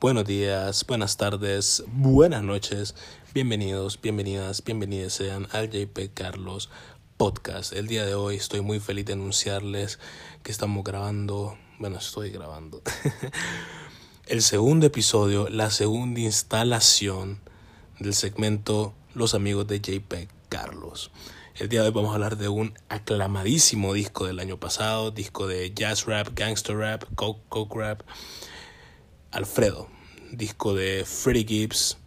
Buenos días, buenas tardes, buenas noches, bienvenidos, bienvenidas, bienvenidas sean al JP Carlos Podcast. El día de hoy estoy muy feliz de anunciarles que estamos grabando, bueno, estoy grabando, el segundo episodio, la segunda instalación del segmento Los amigos de JP Carlos. El día de hoy vamos a hablar de un aclamadísimo disco del año pasado, disco de jazz rap, gangster rap, coke, coke rap Alfredo, disco de Freddie Gibbs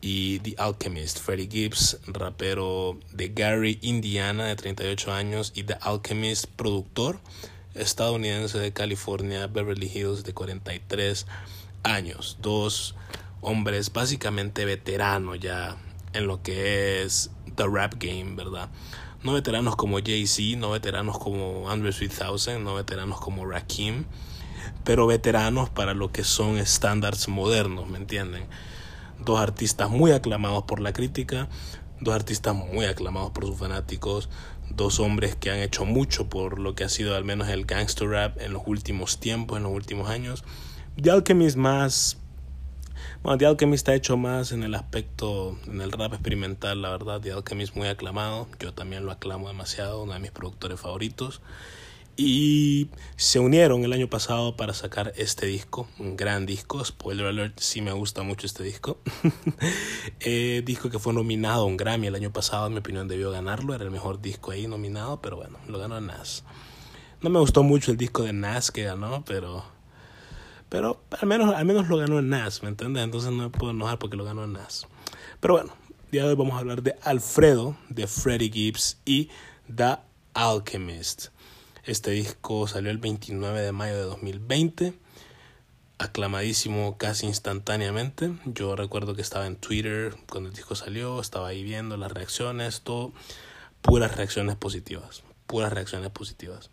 y The Alchemist. Freddie Gibbs, rapero de Gary, Indiana, de 38 años, y The Alchemist, productor estadounidense de California, Beverly Hills, de 43 años. Dos hombres básicamente veteranos ya en lo que es the rap game, ¿verdad? No veteranos como Jay-Z, no veteranos como Andrew 3000, no veteranos como Rakim pero veteranos para lo que son estándares modernos, ¿me entienden? Dos artistas muy aclamados por la crítica, dos artistas muy aclamados por sus fanáticos, dos hombres que han hecho mucho por lo que ha sido al menos el gangster rap en los últimos tiempos, en los últimos años. The Alchemist más... Bueno, The Alchemist ha hecho más en el aspecto, en el rap experimental, la verdad. The Alchemist muy aclamado, yo también lo aclamo demasiado, uno de mis productores favoritos y se unieron el año pasado para sacar este disco, un gran disco, spoiler alert, sí me gusta mucho este disco. eh, disco que fue nominado a un Grammy el año pasado, en mi opinión debió ganarlo, era el mejor disco ahí nominado, pero bueno, lo ganó Nas. No me gustó mucho el disco de Nas que ganó, pero pero al menos al menos lo ganó Nas, ¿me entiendes? Entonces no me puedo enojar porque lo ganó Nas. Pero bueno, día de hoy vamos a hablar de Alfredo, de Freddie Gibbs y The Alchemist. Este disco salió el 29 de mayo de 2020, aclamadísimo casi instantáneamente. Yo recuerdo que estaba en Twitter cuando el disco salió, estaba ahí viendo las reacciones, todo, puras reacciones positivas, puras reacciones positivas.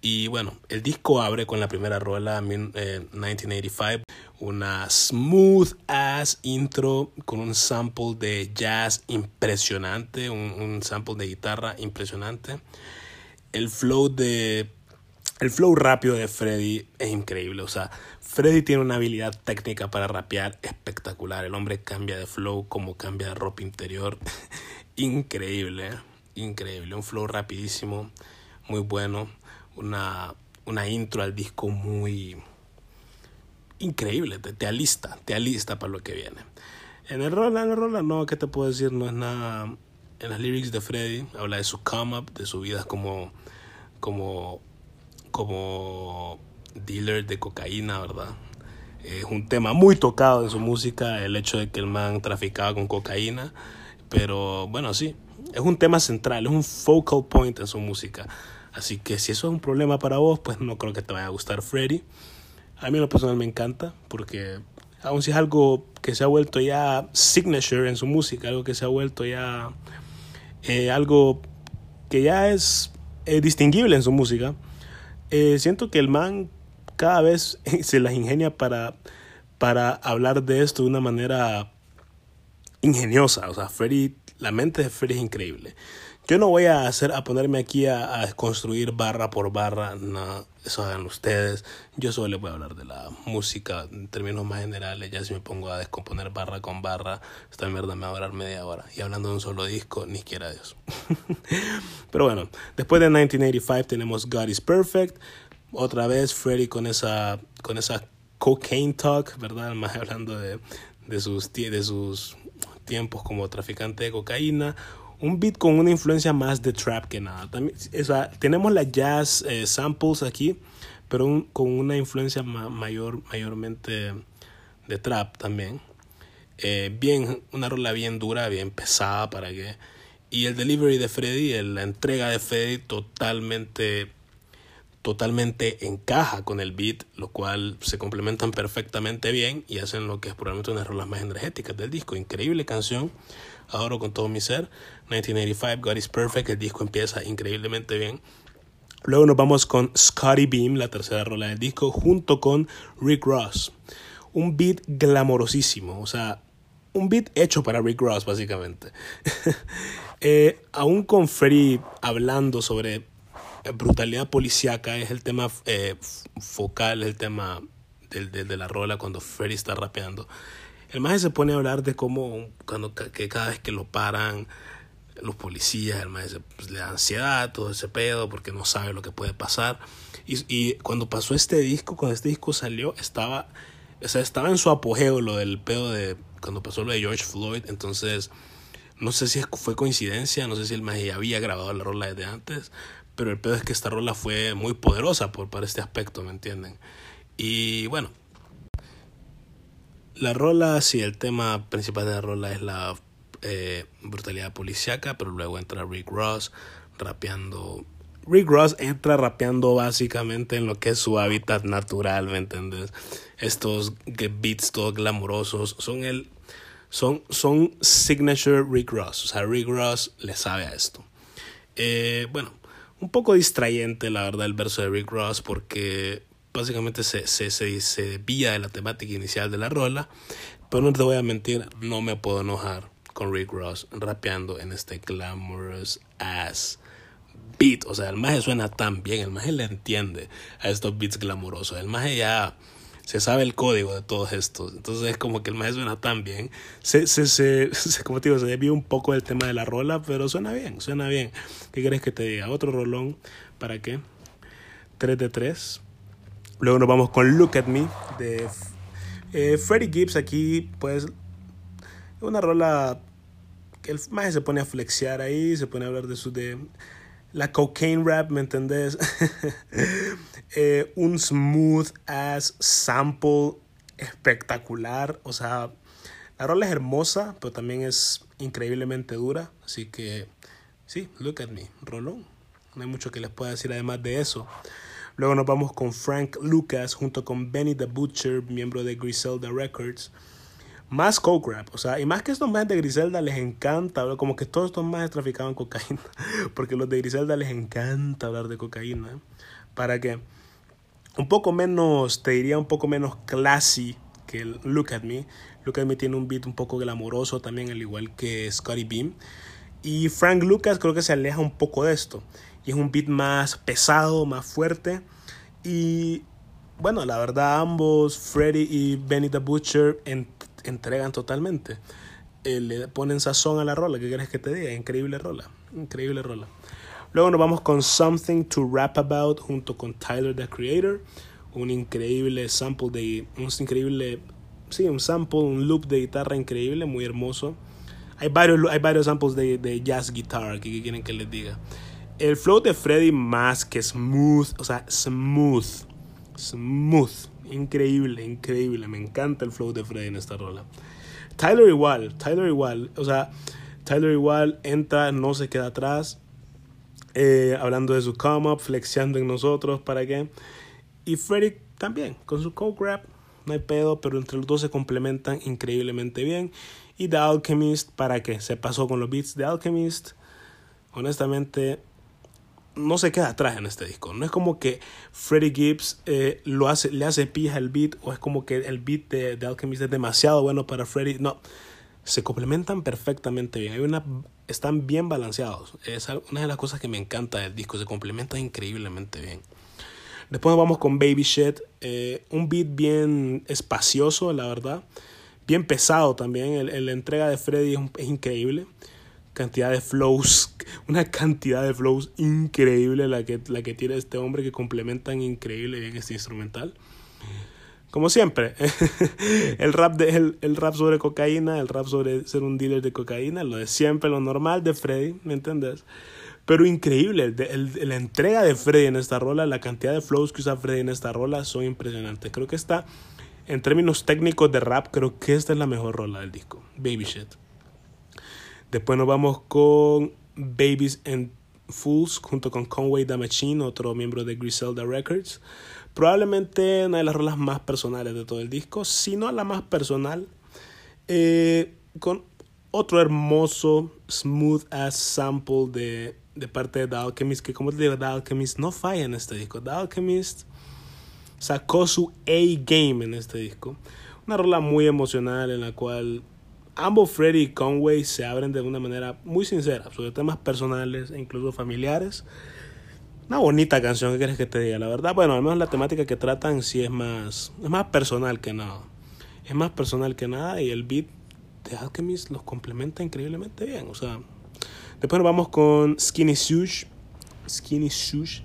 Y bueno, el disco abre con la primera rola, 1985, eh, una smooth ass intro con un sample de jazz impresionante, un, un sample de guitarra impresionante el flow de el flow rápido de Freddy es increíble. O sea, Freddy tiene una habilidad técnica para rapear espectacular. El hombre cambia de flow como cambia de ropa interior. increíble, increíble. Un flow rapidísimo, muy bueno. Una, una intro al disco muy increíble. Te, alista, te alista para lo que viene. En el rola, en el rola, no, ¿qué te puedo decir? No es nada. En las lyrics de Freddy habla de su come up, de su vida como como, como dealer de cocaína, ¿verdad? Es un tema muy tocado en su música, el hecho de que el man traficaba con cocaína, pero bueno, sí, es un tema central, es un focal point en su música. Así que si eso es un problema para vos, pues no creo que te vaya a gustar Freddy. A mí en lo personal me encanta, porque aun si es algo que se ha vuelto ya signature en su música, algo que se ha vuelto ya eh, algo que ya es distinguible en su música. Eh, siento que el man cada vez se las ingenia para, para hablar de esto de una manera ingeniosa. O sea, Freddy, la mente de Freddy es increíble. Yo no voy a hacer a ponerme aquí a, construir barra por barra, no, eso hagan ustedes. Yo solo les voy a hablar de la música en términos más generales. Ya si me pongo a descomponer barra con barra, esta mierda me va a durar media hora. Y hablando de un solo disco, ni siquiera Dios. Pero bueno, después de 1985 tenemos God is Perfect. Otra vez Freddy con esa, con esa cocaine talk, ¿verdad? Más hablando de, de, sus, de sus tiempos como traficante de cocaína un beat con una influencia más de trap que nada. También, tenemos las jazz eh, samples aquí, pero con una influencia mayor, mayormente de trap también. Eh, bien, una rola bien dura, bien pesada para que... Y el delivery de Freddy, la entrega de Freddy totalmente totalmente encaja con el beat, lo cual se complementan perfectamente bien y hacen lo que es probablemente una de las rolas más energéticas del disco. Increíble canción, adoro con todo mi ser. 1985, God is Perfect, el disco empieza increíblemente bien. Luego nos vamos con Scotty Beam, la tercera rola del disco, junto con Rick Ross. Un beat glamorosísimo, o sea, un beat hecho para Rick Ross, básicamente. eh, aún con Freddie hablando sobre brutalidad policíaca, es el tema eh, focal, el tema de, la rola cuando Freddy está rapeando. El maje se pone a hablar de cómo cuando que cada vez que lo paran los policías, el maje pues, le da ansiedad, todo ese pedo, porque no sabe lo que puede pasar. Y, y cuando pasó este disco, cuando este disco salió, estaba, o sea, estaba en su apogeo lo del pedo de cuando pasó lo de George Floyd, entonces no sé si fue coincidencia, no sé si el maje ya había grabado la rola desde antes, pero el pedo es que esta rola fue muy poderosa por, para este aspecto, ¿me entienden? Y bueno, la rola, sí, el tema principal de la rola es la eh, brutalidad policiaca, pero luego entra Rick Ross rapeando. Rick Ross entra rapeando básicamente en lo que es su hábitat natural, ¿me entiendes? Estos beats todos glamurosos son el son, son signature Rick Ross. O sea, Rick Ross le sabe a esto. Eh, bueno, un poco distrayente, la verdad, el verso de Rick Ross, porque básicamente se, se, se, se desvía de la temática inicial de la rola. Pero no te voy a mentir, no me puedo enojar con Rick Ross rapeando en este glamorous ass beat. O sea, el maje suena tan bien, el maje le entiende a estos beats glamurosos. El maje ya se sabe el código de todos estos. Entonces es como que el maje suena tan bien. Se, se, se, como te digo, se desvía un poco del tema de la rola, pero suena bien, suena bien. ¿Qué quieres que te diga? Otro rolón, ¿para qué? 3 de 3. Luego nos vamos con Look at Me de eh, Freddie Gibbs. Aquí, pues, una rola el maje se pone a flexear ahí, se pone a hablar de su de la cocaine rap, ¿me entendés? Eh, un smooth ass sample espectacular, o sea, la rola es hermosa, pero también es increíblemente dura, así que sí, look at me, rolón. No hay mucho que les pueda decir además de eso. Luego nos vamos con Frank Lucas junto con Benny the Butcher, miembro de Griselda Records más coke rap, o sea, y más que estos más de Griselda les encanta, como que todos estos más traficaban cocaína, porque los de Griselda les encanta hablar de cocaína, para que un poco menos, te diría un poco menos classy que el Look at Me. Look at Me tiene un beat un poco glamoroso también, al igual que Scotty Beam. Y Frank Lucas creo que se aleja un poco de esto. Y es un beat más pesado, más fuerte. Y bueno, la verdad ambos, Freddy y Benny the Butcher, en entregan totalmente. Eh, le ponen sazón a la rola, ¿qué quieres que te diga? Increíble rola, increíble rola. Luego nos vamos con Something to Rap About junto con Tyler the Creator, un increíble sample de un increíble sí, un sample, un loop de guitarra increíble, muy hermoso. Hay varios hay varios samples de, de jazz guitar que quieren que les diga. El flow de Freddy más que smooth, o sea, smooth, smooth Increíble, increíble. Me encanta el flow de Freddy en esta rola. Tyler igual, Tyler igual. O sea, Tyler igual entra, no se queda atrás. Eh, hablando de su come up, flexiando en nosotros, ¿para qué? Y Freddy también, con su coke rap, no hay pedo, pero entre los dos se complementan increíblemente bien. Y The Alchemist, ¿para qué? Se pasó con los beats de Alchemist. Honestamente, no se queda atrás en este disco. No es como que Freddie Gibbs eh, lo hace, le hace pija el beat o es como que el beat de, Alchemist es demasiado bueno para Freddie. No, se complementan perfectamente bien. Hay una, están bien balanceados. Es una de las cosas que me encanta del disco. Se complementan increíblemente bien. Después vamos con Baby Shit. Eh, un beat bien espacioso, la verdad. Bien pesado también. El, la entrega de Freddie es increíble cantidad de flows, una cantidad de flows increíble la que, la que tiene este hombre que complementan increíble bien este instrumental. Como siempre, el rap, de, el, el, rap sobre cocaína, el rap sobre ser un dealer de cocaína, lo de siempre, lo normal de Freddy, ¿me entiendes? Pero increíble, el, la entrega de Freddy en esta rola, la cantidad de flows que usa Freddy en esta rola son impresionantes. Creo que está, en términos técnicos de rap, creo que esta es la mejor rola del disco, Baby Shit. Después nos vamos con Babies and Fools junto con Conway the Machine, otro miembro de Griselda Records. Probablemente una de las rolas más personales de todo el disco, si no la más personal. Eh, con otro hermoso smooth ass sample de, de parte de The Alchemist, que como te digo, The Alchemist no falla en este disco. The Alchemist sacó su A-game en este disco. Una rola muy emocional en la cual ambos Freddy y Conway se abren de una manera muy sincera sobre temas personales e incluso familiares. una bonita canción, ¿qué quieres que te diga? La verdad, bueno, al menos la temática que tratan sí es más, es más personal que nada. Es más personal que nada y el beat de Alchemist los complementa increíblemente bien. O sea, después vamos con Skinny Sush. Skinny Sush.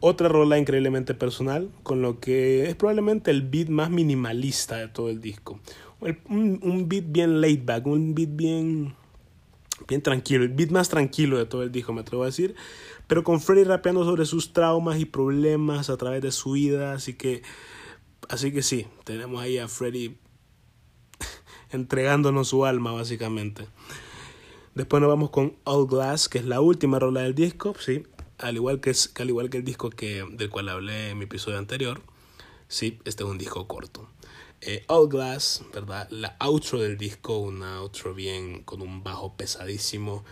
Otra rola increíblemente personal, con lo que es probablemente el beat más minimalista de todo el disco. Un, un beat bien laid back, un beat bien, bien tranquilo, el beat más tranquilo de todo el disco, me atrevo a decir. Pero con Freddy rapeando sobre sus traumas y problemas a través de su vida, así que, así que sí, tenemos ahí a Freddy entregándonos su alma, básicamente. Después nos vamos con All Glass, que es la última rola del disco, sí, al igual que, al igual que el disco que, del cual hablé en mi episodio anterior, sí, este es un disco corto. Eh, All Glass, ¿verdad? La outro del disco, una outro bien con un bajo pesadísimo,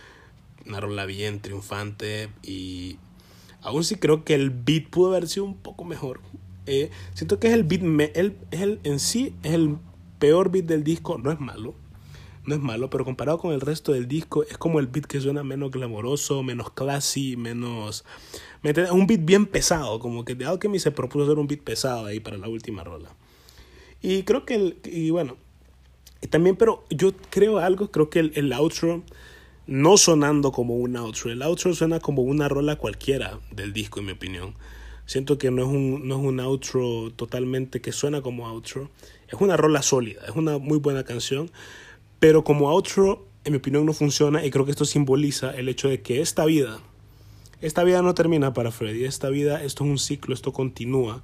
una rola bien triunfante y aún sí creo que el beat pudo haber sido un poco mejor. Eh, siento que es el beat, el, es el, en sí es el peor beat del disco, no es malo, no es malo, pero comparado con el resto del disco, es como el beat que suena menos glamoroso, menos classy, menos... Un beat bien pesado, como que The Alchemy se propuso hacer un beat pesado ahí para la última rola. Y creo que, el, y bueno, también, pero yo creo algo, creo que el, el outro, no sonando como un outro, el outro suena como una rola cualquiera del disco, en mi opinión. Siento que no es un, no es un outro totalmente que suena como outro. Es una rola sólida, es una muy buena canción pero como outro, en mi opinión, no funciona y creo que esto simboliza el hecho de que esta vida, esta vida no termina para Freddy, esta vida, esto es un ciclo, esto continúa.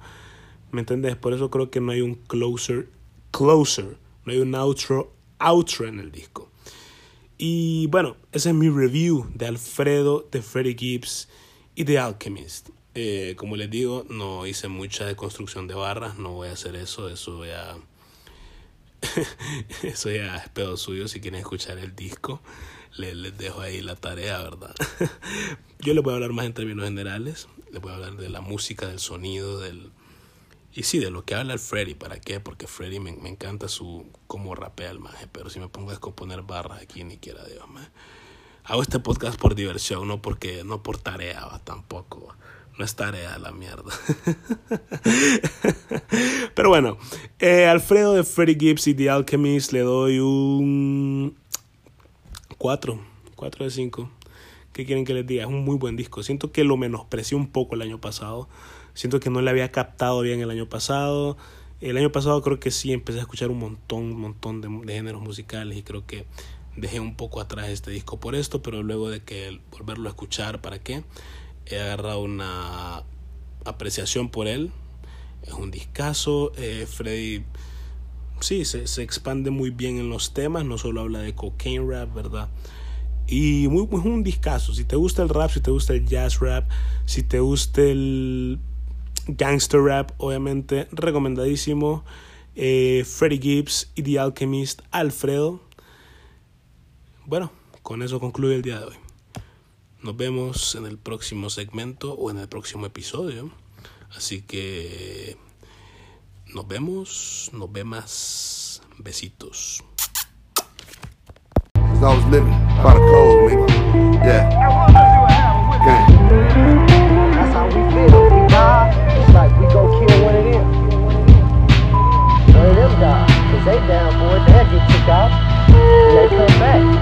¿Me entendés? Por eso creo que no hay un closer, closer, no hay un outro, outro en el disco. Y bueno, ese es mi review de Alfredo, de Freddie Gibbs y de Alchemist. Eh, como les digo, no hice mucha deconstrucción de barras, no voy a hacer eso, eso voy a Eso ya es pedo suyo. Si quieren escuchar el disco, les, les dejo ahí la tarea, ¿verdad? Yo les voy a hablar más en términos generales. Les voy a hablar de la música, del sonido, del. Y sí, de lo que habla el Freddy. ¿Para qué? Porque Freddy me, me encanta su. cómo rapea el maje. Pero si me pongo a descomponer barras aquí, ni quiera Dios, maje. Hago este podcast por diversión, no porque no por tarea tampoco. No es tarea la mierda. Pero bueno, eh, Alfredo de Freddie Gibbs y The Alchemist le doy un 4. 4 de 5. ¿Qué quieren que les diga? Es un muy buen disco. Siento que lo menosprecié un poco el año pasado. Siento que no le había captado bien el año pasado. El año pasado creo que sí empecé a escuchar un montón, un montón de, géneros musicales y creo que dejé un poco atrás este disco por esto, pero luego de que volverlo a escuchar, ¿para qué? he agarrado una apreciación por él. Es un discazo. Eh, Freddy, sí, se, se, expande muy bien en los temas. No solo habla de cocaine rap, ¿verdad? Y muy, muy un discazo. Si te gusta el rap, si te gusta el jazz rap, si te gusta el gangster rap, obviamente, recomendadísimo. Eh, Freddie Gibbs y The Alchemist, Alfredo. Bueno, con eso concluye el día de hoy. Nos vemos en el próximo segmento o en el próximo episodio. Así que nos vemos, nos vemos. Besitos. Yeah. stop, and they come back.